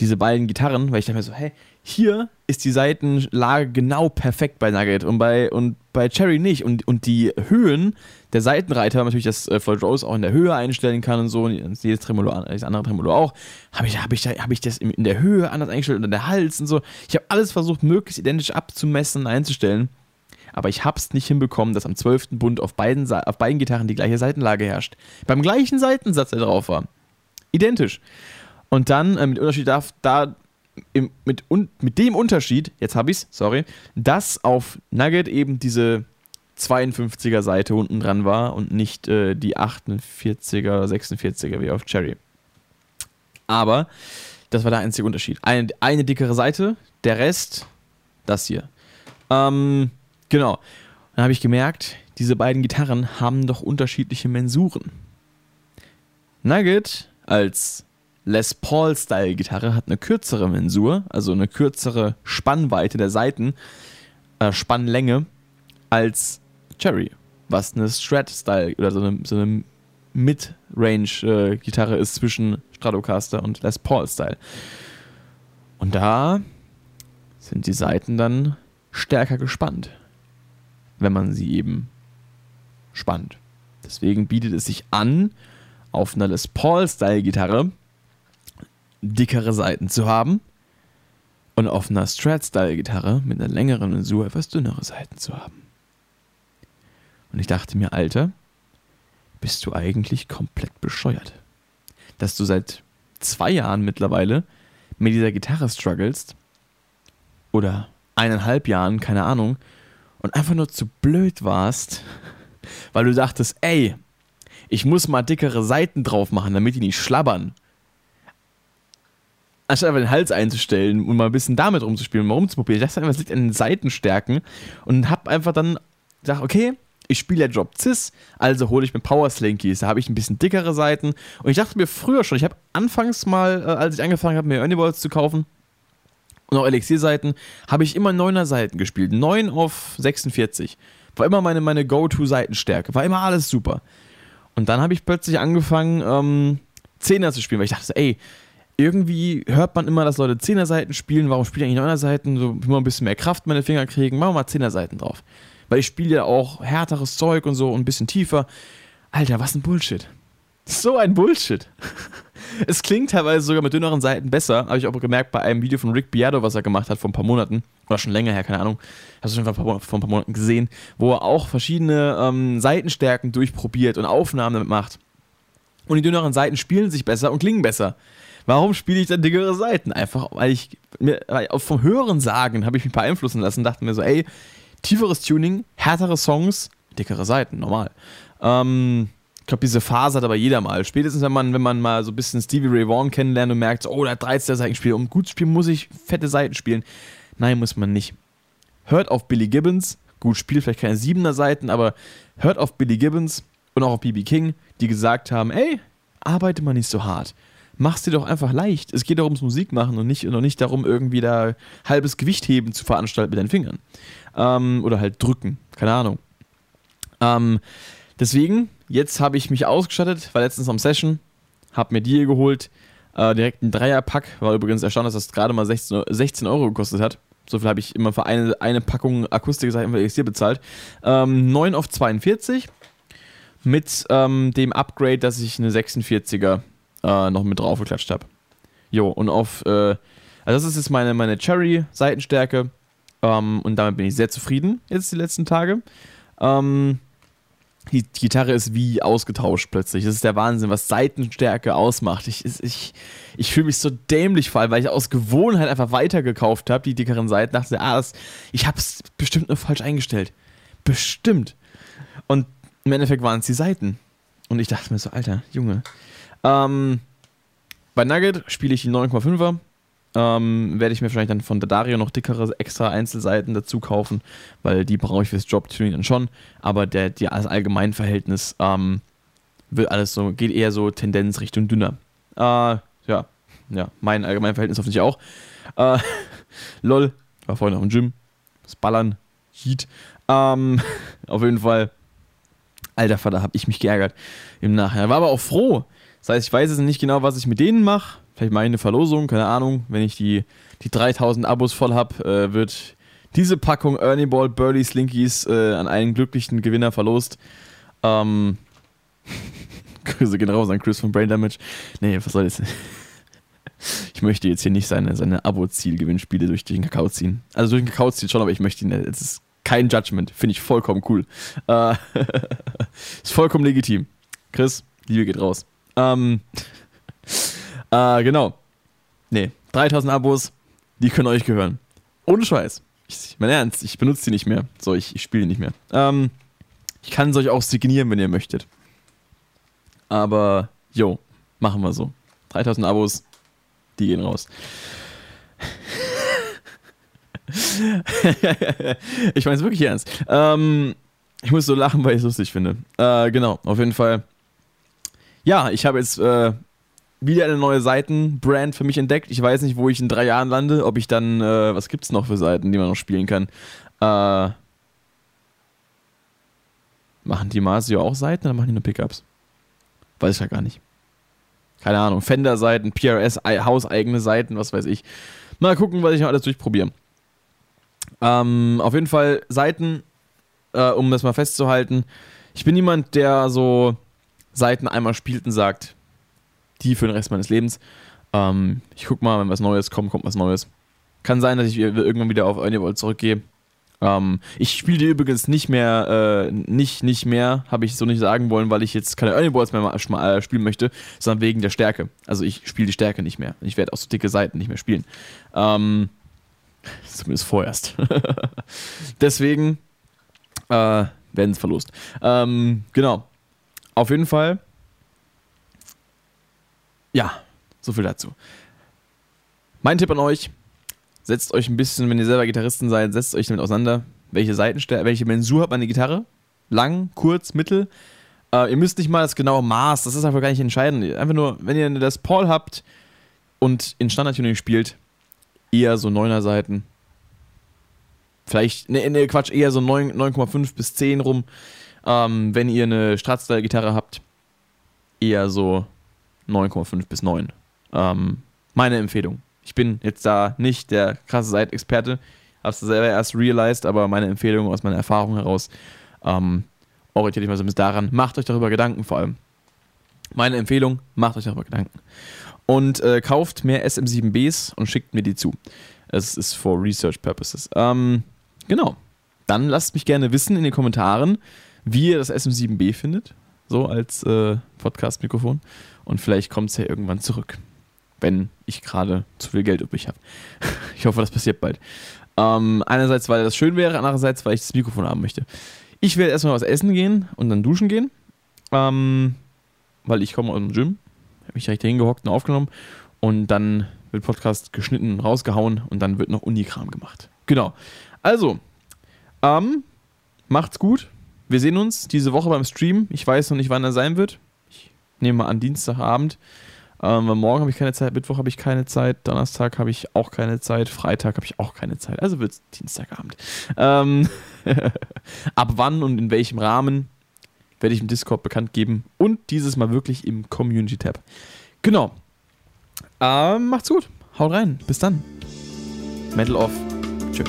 diese beiden Gitarren, weil ich dachte mir so, hey, hier ist die Seitenlage genau perfekt bei Nugget und bei, und bei Cherry nicht. Und, und die Höhen der Seitenreiter, natürlich, dass äh, Floyd Rose auch in der Höhe einstellen kann und so, und jedes Tremolo, das andere Tremolo auch, habe ich, hab ich, hab ich das in der Höhe anders eingestellt und in der Hals und so. Ich habe alles versucht, möglichst identisch abzumessen und einzustellen. Aber ich habe es nicht hinbekommen, dass am 12. Bund auf beiden, auf beiden Gitarren die gleiche Seitenlage herrscht. Beim gleichen Seitensatz, der drauf war. identisch. Und dann äh, mit Unterschied darf da im, mit, un, mit dem Unterschied, jetzt habe ich es, sorry, dass auf Nugget eben diese 52er Seite unten dran war und nicht äh, die 48er oder 46er wie auf Cherry. Aber das war der einzige Unterschied. Eine, eine dickere Seite, der Rest das hier. Ähm, genau. Dann habe ich gemerkt, diese beiden Gitarren haben doch unterschiedliche Mensuren. Nugget als Les Paul-Style-Gitarre hat eine kürzere Mensur, also eine kürzere Spannweite der Saiten, äh, Spannlänge, als Cherry, was eine Strat-Style oder so eine, so eine Mid-Range-Gitarre ist zwischen Stratocaster und Les Paul-Style. Und da sind die Saiten dann stärker gespannt, wenn man sie eben spannt. Deswegen bietet es sich an, auf einer Les Paul-Style-Gitarre dickere Seiten zu haben und auf einer Strat-Style-Gitarre mit einer längeren Mensur etwas dünnere Seiten zu haben. Und ich dachte mir, Alter, bist du eigentlich komplett bescheuert? Dass du seit zwei Jahren mittlerweile mit dieser Gitarre strugglest oder eineinhalb Jahren, keine Ahnung, und einfach nur zu blöd warst, (laughs) weil du dachtest, ey, ich muss mal dickere Seiten drauf machen, damit die nicht schlabbern anstatt einfach den Hals einzustellen und mal ein bisschen damit rumzuspielen, mal rumzuprobieren. Ich dachte einfach, es liegt an den Seitenstärken und hab einfach dann gesagt, okay, ich spiele ja Drop Cis, also hole ich mir Power Slinkies. Da habe ich ein bisschen dickere Seiten. Und ich dachte mir früher schon, ich habe anfangs mal, äh, als ich angefangen habe, mir Ernie Balls zu kaufen und auch Elixir-Seiten, habe ich immer 9er Seiten gespielt. 9 auf 46. War immer meine, meine Go-To-Seitenstärke. War immer alles super. Und dann habe ich plötzlich angefangen, ähm, 10er zu spielen, weil ich dachte, ey, irgendwie hört man immer, dass Leute 10er Seiten spielen. Warum spiele ich eigentlich 9er Seiten? So immer ein bisschen mehr Kraft meine Finger kriegen. Machen wir mal 10er Seiten drauf. Weil ich spiele ja auch härteres Zeug und so und ein bisschen tiefer. Alter, was ein Bullshit. So ein Bullshit. (laughs) es klingt teilweise sogar mit dünneren Seiten besser. Habe ich auch gemerkt bei einem Video von Rick Biado, was er gemacht hat vor ein paar Monaten. Oder schon länger her, keine Ahnung. Hast du schon vor ein paar Monaten gesehen. Wo er auch verschiedene ähm, Seitenstärken durchprobiert und Aufnahmen damit macht. Und die dünneren Seiten spielen sich besser und klingen besser. Warum spiele ich dann dickere Seiten? Einfach, weil ich mir, weil vom Hören sagen habe ich mich beeinflussen lassen, dachte mir so, ey, tieferes Tuning, härtere Songs, dickere Seiten, normal. Ähm, ich glaube, diese Phase hat aber jeder mal. Spätestens, wenn man, wenn man mal so ein bisschen Stevie Ray Vaughan kennenlernt und merkt, oh, der hat 13 Seiten gespielt. Um gut zu spielen, muss ich fette Seiten spielen. Nein, muss man nicht. Hört auf Billy Gibbons. Gut, spielt vielleicht keine 7er Seiten, aber hört auf Billy Gibbons und auch auf BB King, die gesagt haben, ey, arbeite mal nicht so hart mach's dir doch einfach leicht. Es geht doch ums Musik machen und nicht, und nicht darum, irgendwie da halbes Gewicht heben zu veranstalten mit deinen Fingern. Ähm, oder halt drücken, keine Ahnung. Ähm, deswegen, jetzt habe ich mich ausgestattet, war letztens am Session, habe mir die hier geholt, äh, direkt ein Dreierpack, war übrigens erstaunt, dass das gerade mal 16, 16 Euro gekostet hat. So viel habe ich immer für eine, eine Packung Akustikseiten von XD bezahlt. Ähm, 9 auf 42 mit ähm, dem Upgrade, dass ich eine 46er äh, noch mit draufgeklatscht habe. Jo, und auf, äh, also das ist jetzt meine, meine Cherry-Seitenstärke. Ähm, und damit bin ich sehr zufrieden jetzt die letzten Tage. Ähm, die Gitarre ist wie ausgetauscht plötzlich. Das ist der Wahnsinn, was Seitenstärke ausmacht. Ich, ich, ich fühle mich so dämlich vor allem, weil ich aus Gewohnheit einfach weitergekauft habe, die dickeren Seiten. Dachte, ah, das, ich habe es bestimmt nur falsch eingestellt. Bestimmt. Und im Endeffekt waren es die Seiten. Und ich dachte mir so, Alter, Junge, ähm, bei Nugget spiele ich die 9,5er. Ähm, werde ich mir wahrscheinlich dann von Dario noch dickere extra Einzelseiten dazu kaufen, weil die brauche ich fürs Job-Tuning dann schon. Aber der, die, das Allgemeinverhältnis ähm, wird alles so, geht eher so Tendenz Richtung dünner. Äh, ja, ja, mein Allgemeinverhältnis hoffentlich auch. Äh, (laughs) lol, war vorhin noch im Gym. Das Ballern, Heat. Ähm, (laughs) auf jeden Fall, alter Vater, hab ich mich geärgert im Nachhinein. War aber auch froh, das heißt, ich weiß jetzt nicht genau, was ich mit denen mache. Vielleicht ich eine Verlosung, keine Ahnung. Wenn ich die, die 3000 Abos voll habe, äh, wird diese Packung Ernie Ball Burley Slinkies äh, an einen glücklichen Gewinner verlost. Ähm, (laughs) Grüße gehen raus an Chris von Brain Damage. Nee, was soll das? (laughs) ich möchte jetzt hier nicht seine, seine Abo-Ziel-Gewinnspiele durch den Kakao ziehen. Also durch den Kakao ziehen schon, aber ich möchte ihn. Es ist kein Judgment. Finde ich vollkommen cool. Äh, (laughs) ist vollkommen legitim. Chris, Liebe geht raus. Ähm, Äh, genau. Nee, 3000 Abos, die können euch gehören. Ohne Scheiß. Ich, mein Ernst, ich benutze die nicht mehr. So, ich, ich spiele die nicht mehr. Ähm, ich kann es euch auch signieren, wenn ihr möchtet. Aber, jo, machen wir so. 3000 Abos, die gehen raus. (laughs) ich meine es wirklich ernst. Ähm, ich muss so lachen, weil ich es lustig finde. Äh, genau, auf jeden Fall. Ja, ich habe jetzt äh, wieder eine neue Seitenbrand für mich entdeckt. Ich weiß nicht, wo ich in drei Jahren lande, ob ich dann, äh, was es noch für Seiten, die man noch spielen kann. Äh, machen die Masio auch Seiten oder machen die nur Pickups? Weiß ich ja gar nicht. Keine Ahnung. Fender-Seiten, PRS, hauseigene Seiten, was weiß ich. Mal gucken, was ich noch alles durchprobiere. Ähm, auf jeden Fall Seiten, äh, um das mal festzuhalten. Ich bin jemand, der so Seiten einmal spielt und sagt, die für den Rest meines Lebens. Ähm, ich guck mal, wenn was Neues kommt, kommt was Neues. Kann sein, dass ich irgendwann wieder auf Earnyvolt zurückgehe. Ähm, ich spiele die übrigens nicht mehr, äh, nicht, nicht mehr, habe ich so nicht sagen wollen, weil ich jetzt keine Early Balls mehr äh, spielen möchte, sondern wegen der Stärke. Also ich spiele die Stärke nicht mehr. Ich werde auch so dicke Seiten nicht mehr spielen. Ähm, (laughs) zumindest vorerst. (laughs) Deswegen äh, werden es verlost. Ähm, genau. Auf jeden Fall. Ja, so viel dazu. Mein Tipp an euch: setzt euch ein bisschen, wenn ihr selber Gitarristen seid, setzt euch damit auseinander, welche Seitenstärke, welche Mensur hat meine Gitarre? Lang, kurz, mittel? Äh, ihr müsst nicht mal das genaue Maß, das ist einfach gar nicht entscheidend. Einfach nur, wenn ihr das Paul habt und in Standardtuning spielt, eher so 9er Seiten. Vielleicht, ne, ne Quatsch, eher so 9,5 bis 10 rum. Ähm, wenn ihr eine Strat-Style-Gitarre habt, eher so 9,5 bis 9. Ähm, meine Empfehlung. Ich bin jetzt da nicht der krasse Seitexperte, hab's selber erst realized, aber meine Empfehlung aus meiner Erfahrung heraus, ähm, orientiert euch mal so ein bisschen daran, macht euch darüber Gedanken vor allem. Meine Empfehlung, macht euch darüber Gedanken. Und äh, kauft mehr SM7Bs und schickt mir die zu. Es ist for Research Purposes. Ähm, genau. Dann lasst mich gerne wissen in den Kommentaren, wie ihr das SM7B findet. So als äh, Podcast-Mikrofon. Und vielleicht kommt es ja irgendwann zurück wenn ich gerade zu viel Geld übrig habe. (laughs) ich hoffe, das passiert bald. Ähm, einerseits, weil das schön wäre, andererseits, weil ich das Mikrofon haben möchte. Ich werde erstmal was essen gehen und dann duschen gehen, ähm, weil ich komme aus dem Gym, habe mich direkt hingehockt und aufgenommen und dann wird Podcast geschnitten, rausgehauen und dann wird noch Unikram gemacht. Genau. Also, ähm, macht's gut. Wir sehen uns diese Woche beim Stream. Ich weiß noch nicht, wann er sein wird. Ich nehme mal an Dienstagabend. Ähm, morgen habe ich keine Zeit, Mittwoch habe ich keine Zeit, Donnerstag habe ich auch keine Zeit, Freitag habe ich auch keine Zeit. Also wird es Dienstagabend. Ähm (laughs) Ab wann und in welchem Rahmen werde ich im Discord bekannt geben und dieses Mal wirklich im Community-Tab. Genau. Ähm, macht's gut. Haut rein. Bis dann. Metal off. Tschüss.